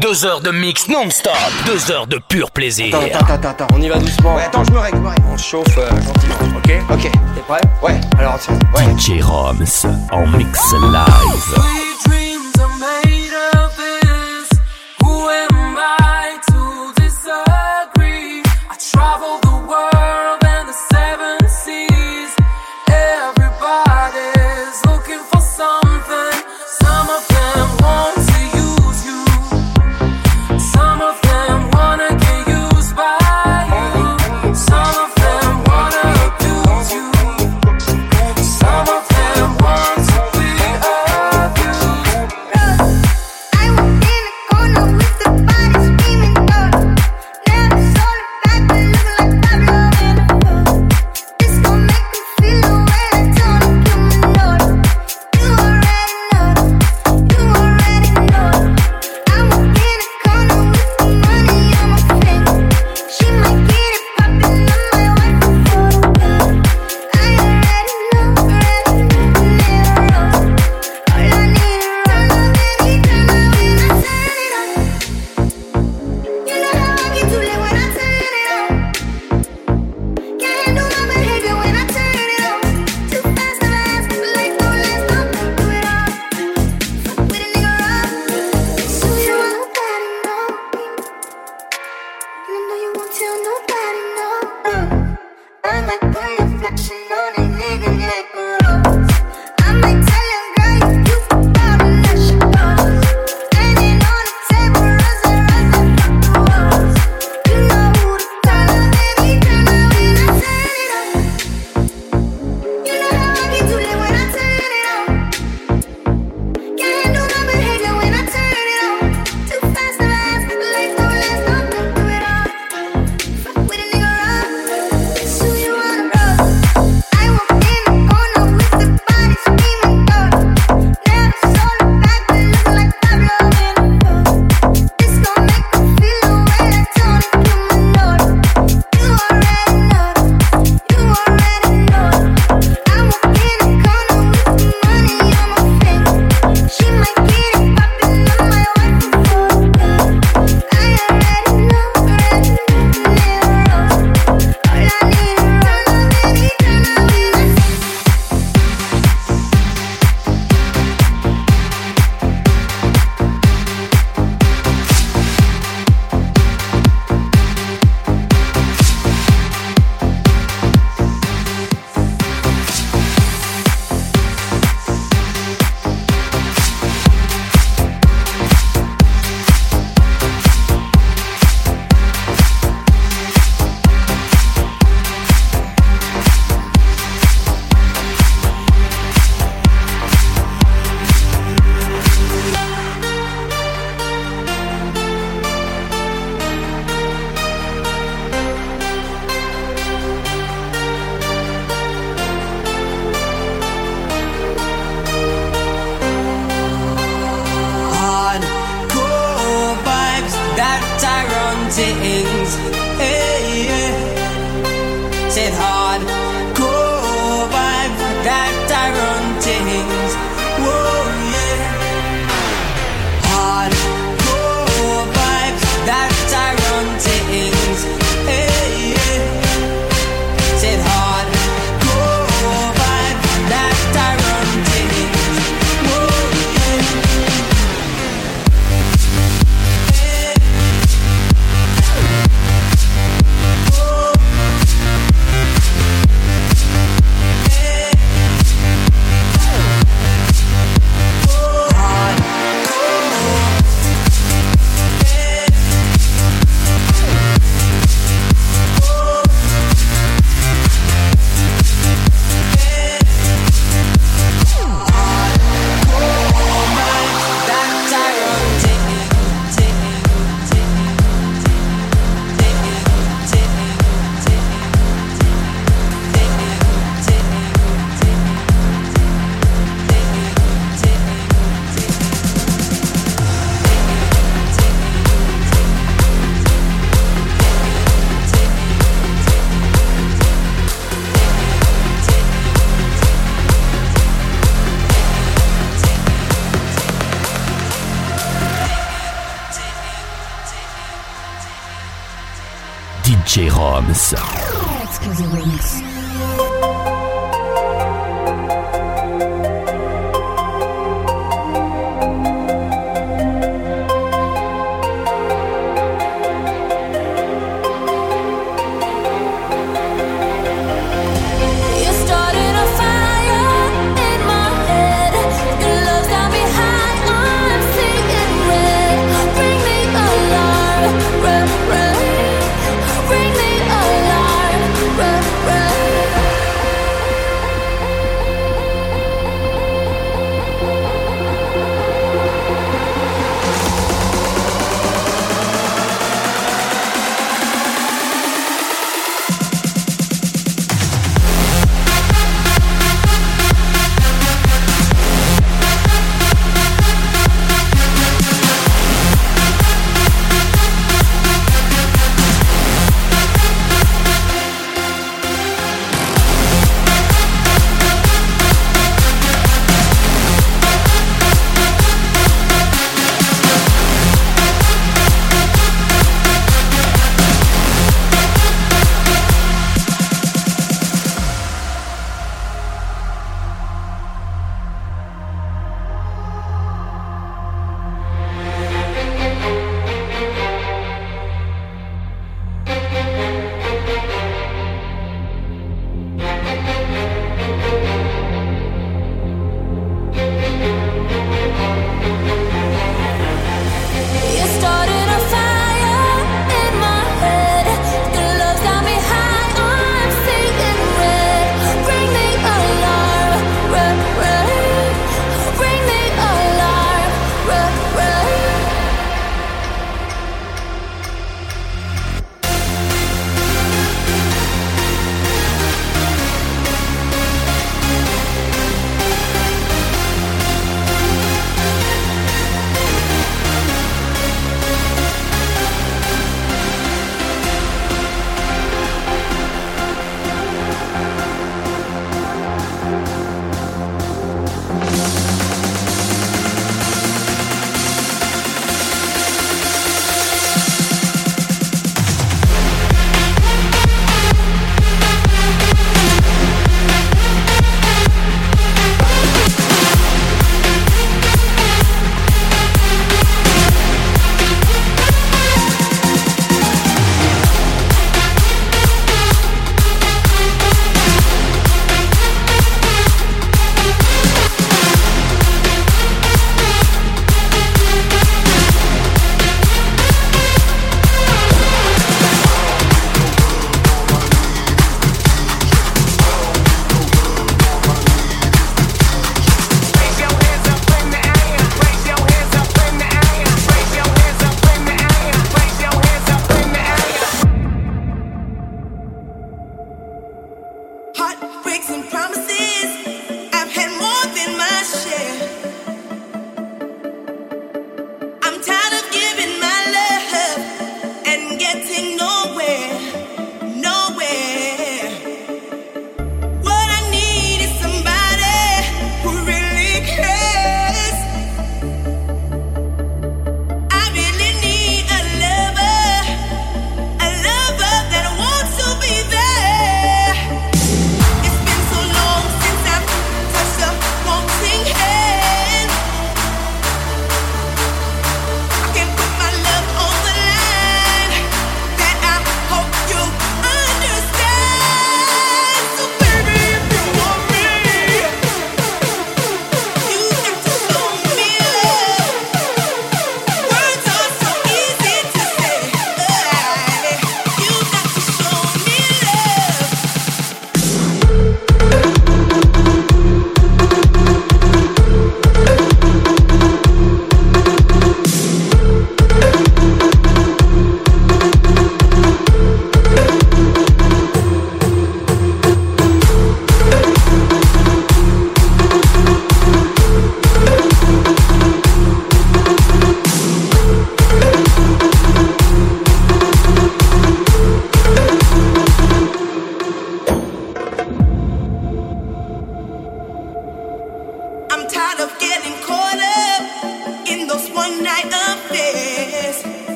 Deux heures de mix non-stop, deux heures de pur plaisir. Attends, attends, attends, on y va doucement. Ouais, attends, je me règle. On chauffe euh, gentiment, ok Ok. T'es prêt? Ouais. Alors, tiens. Ouais. DJ Roms en mix live.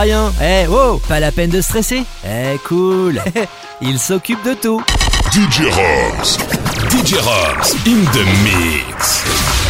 À rien. Eh, oh, pas la peine de stresser. Eh, cool. Il s'occupe de tout. DJ Robs. DJ Robs in the mix.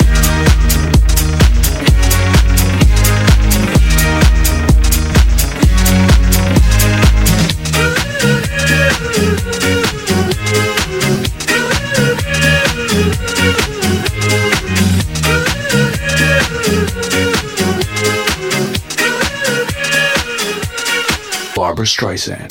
Streisand.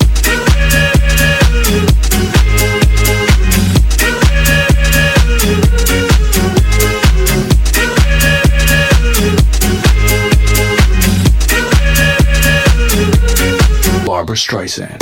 Barbra Streisand.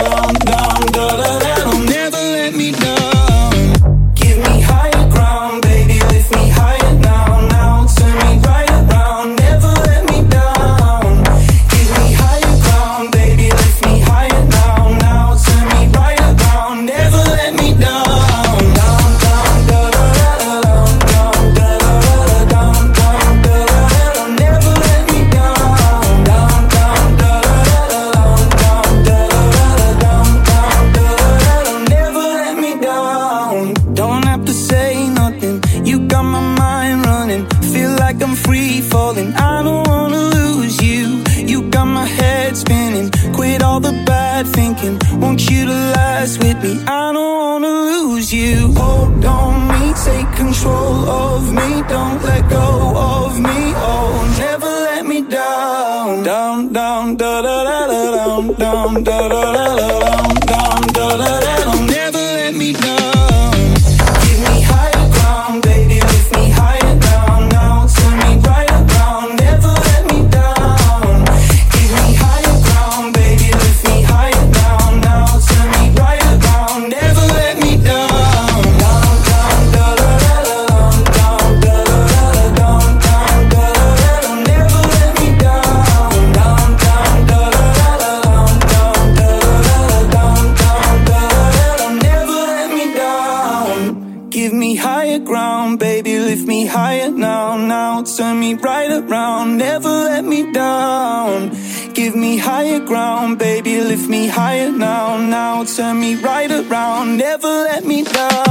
Turn me right around, never let me down.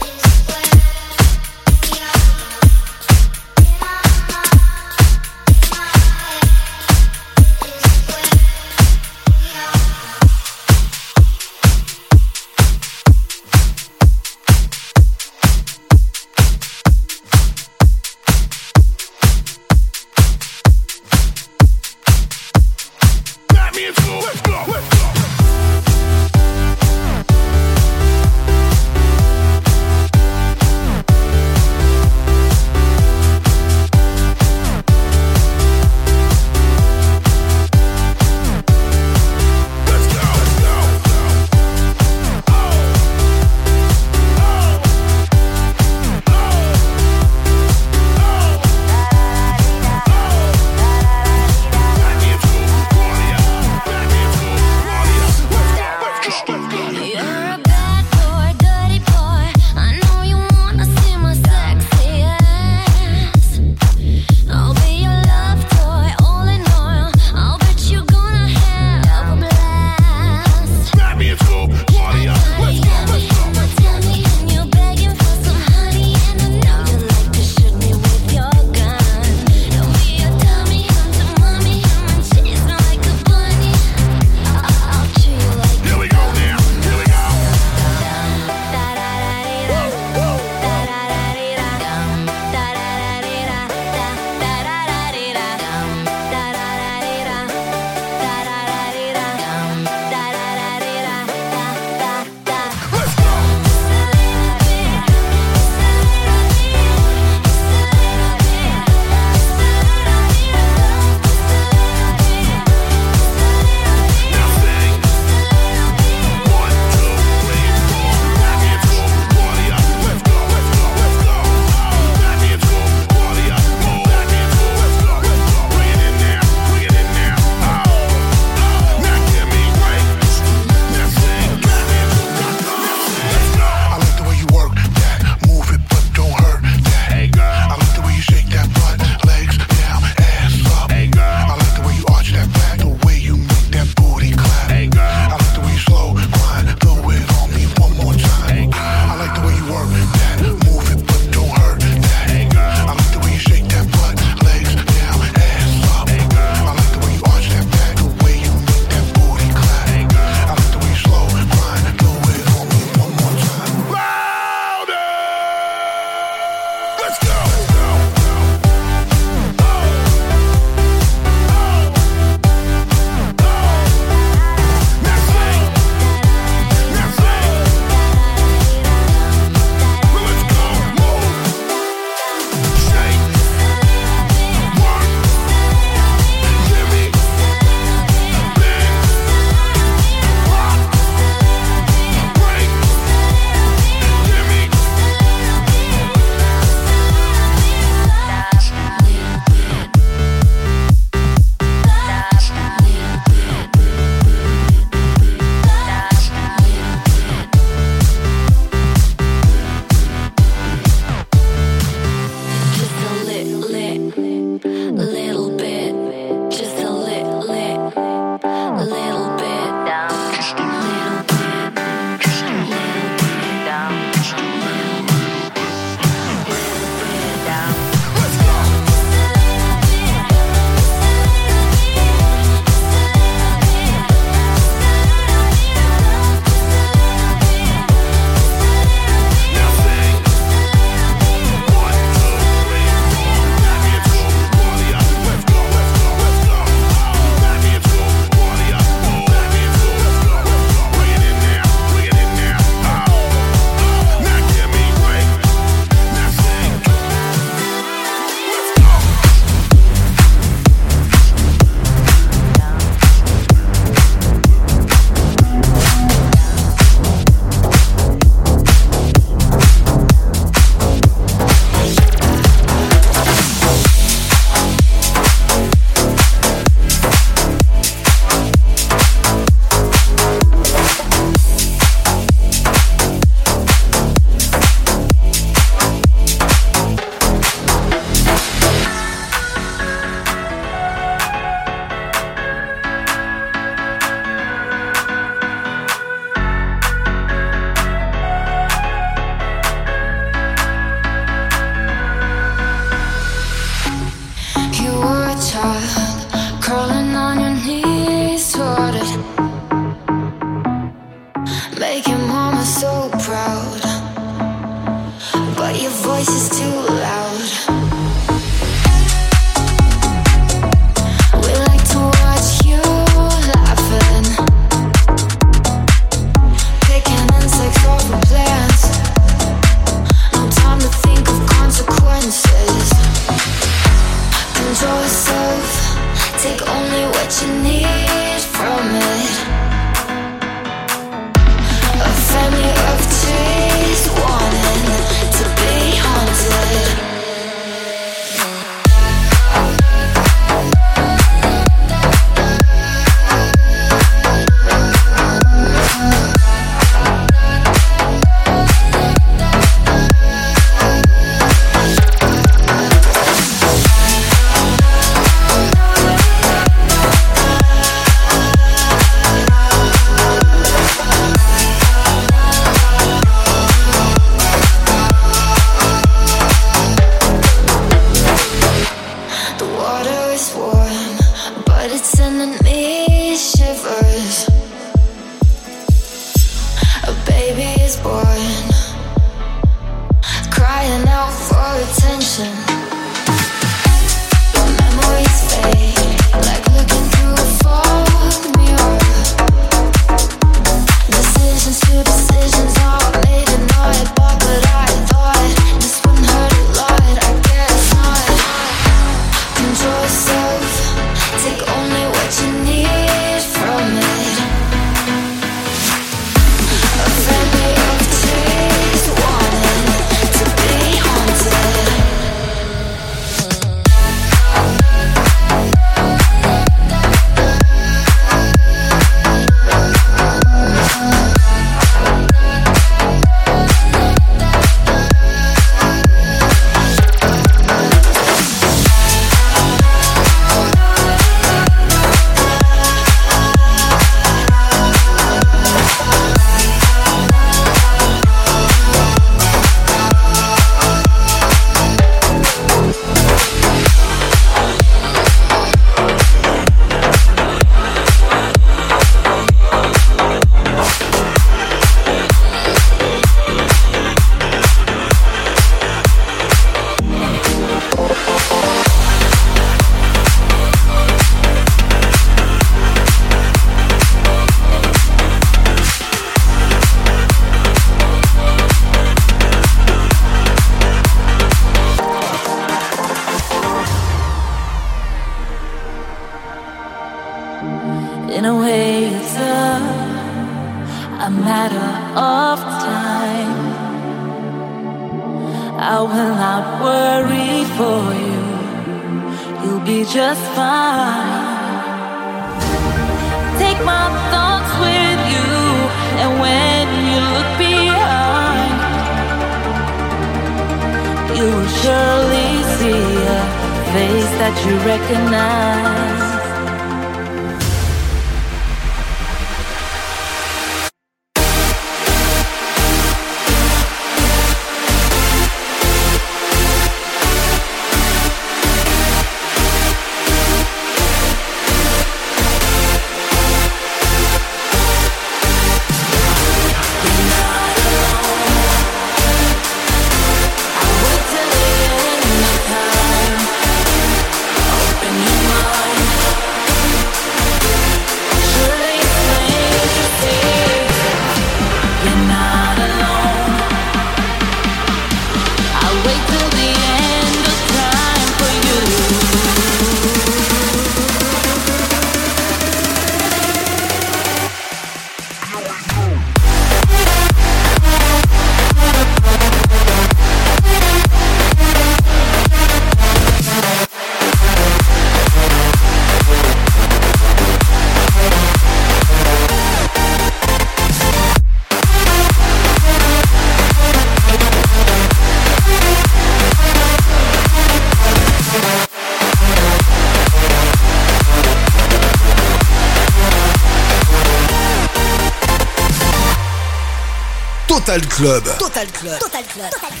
Total Club. Total Club. Total Club.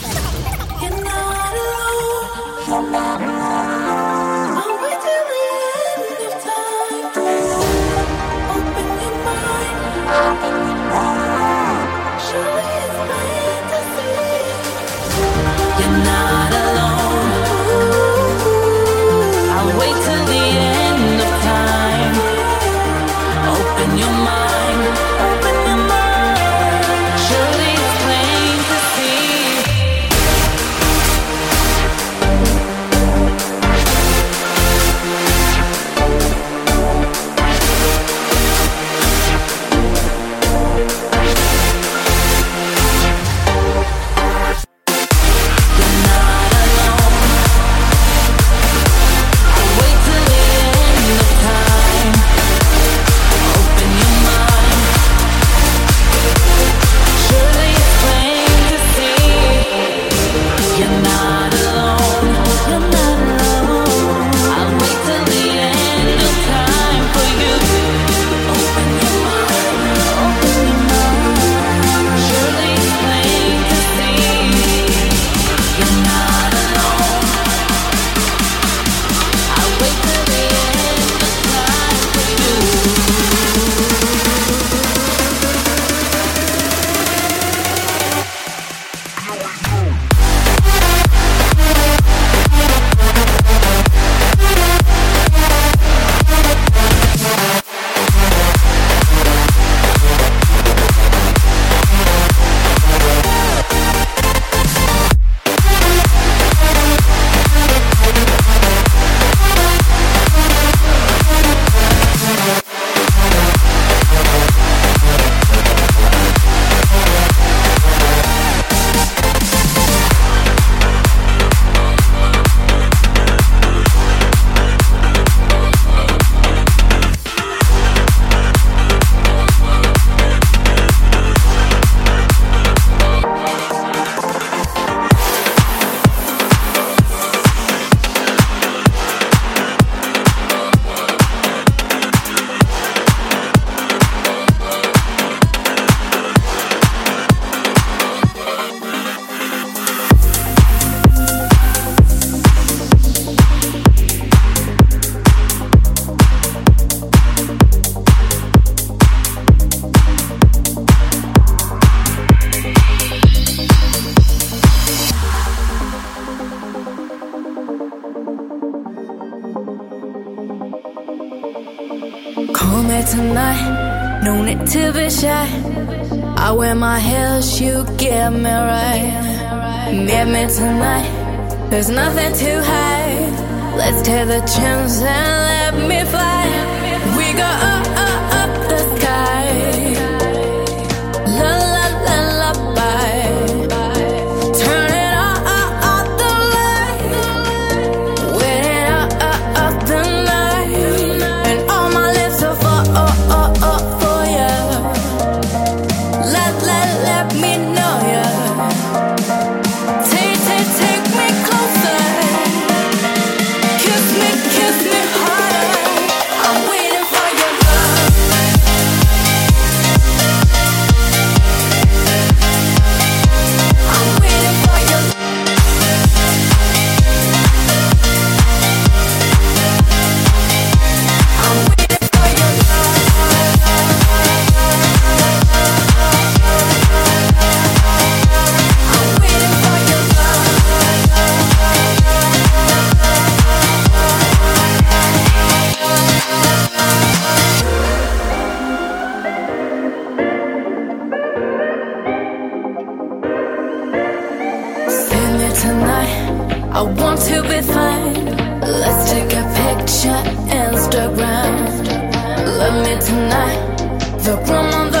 Love me tonight. The room on the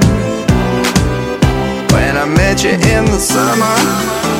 Catch you in the summer.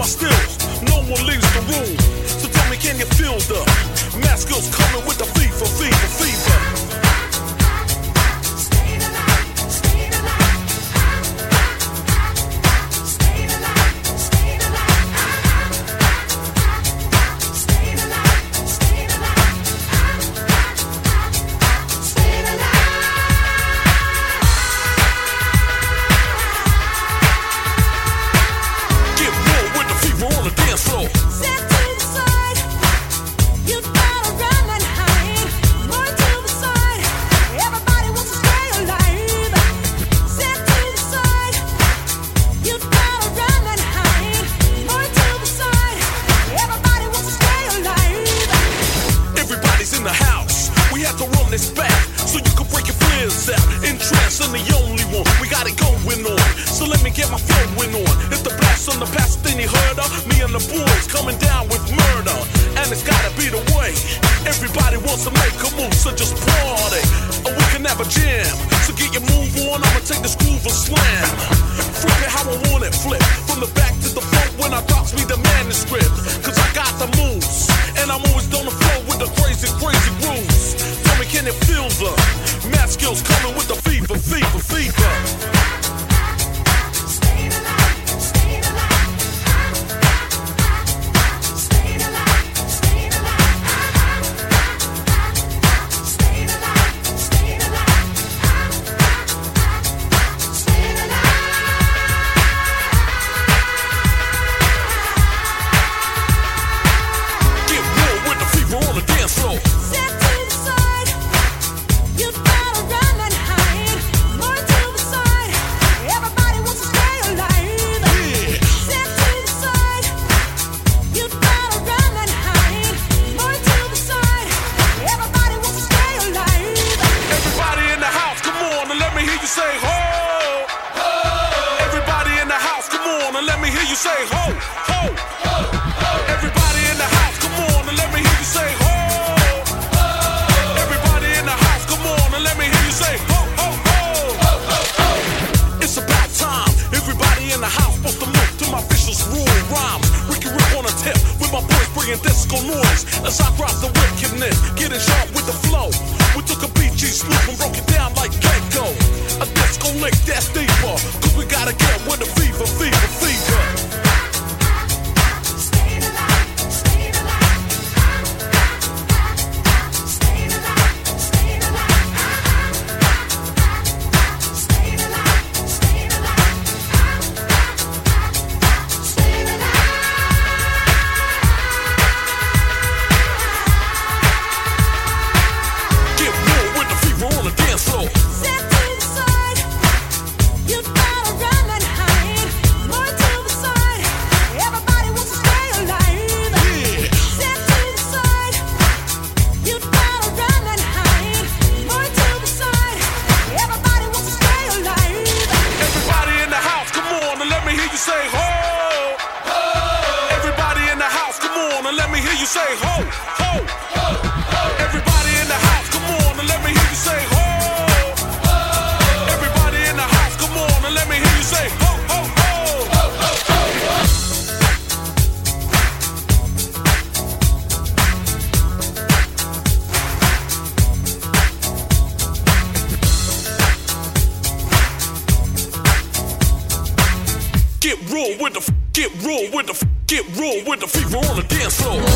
my stills. No one leaves the room. So tell me, can you feel the mask skills coming with the fever, fever, fever? get raw with the get raw with the fever on the dance floor.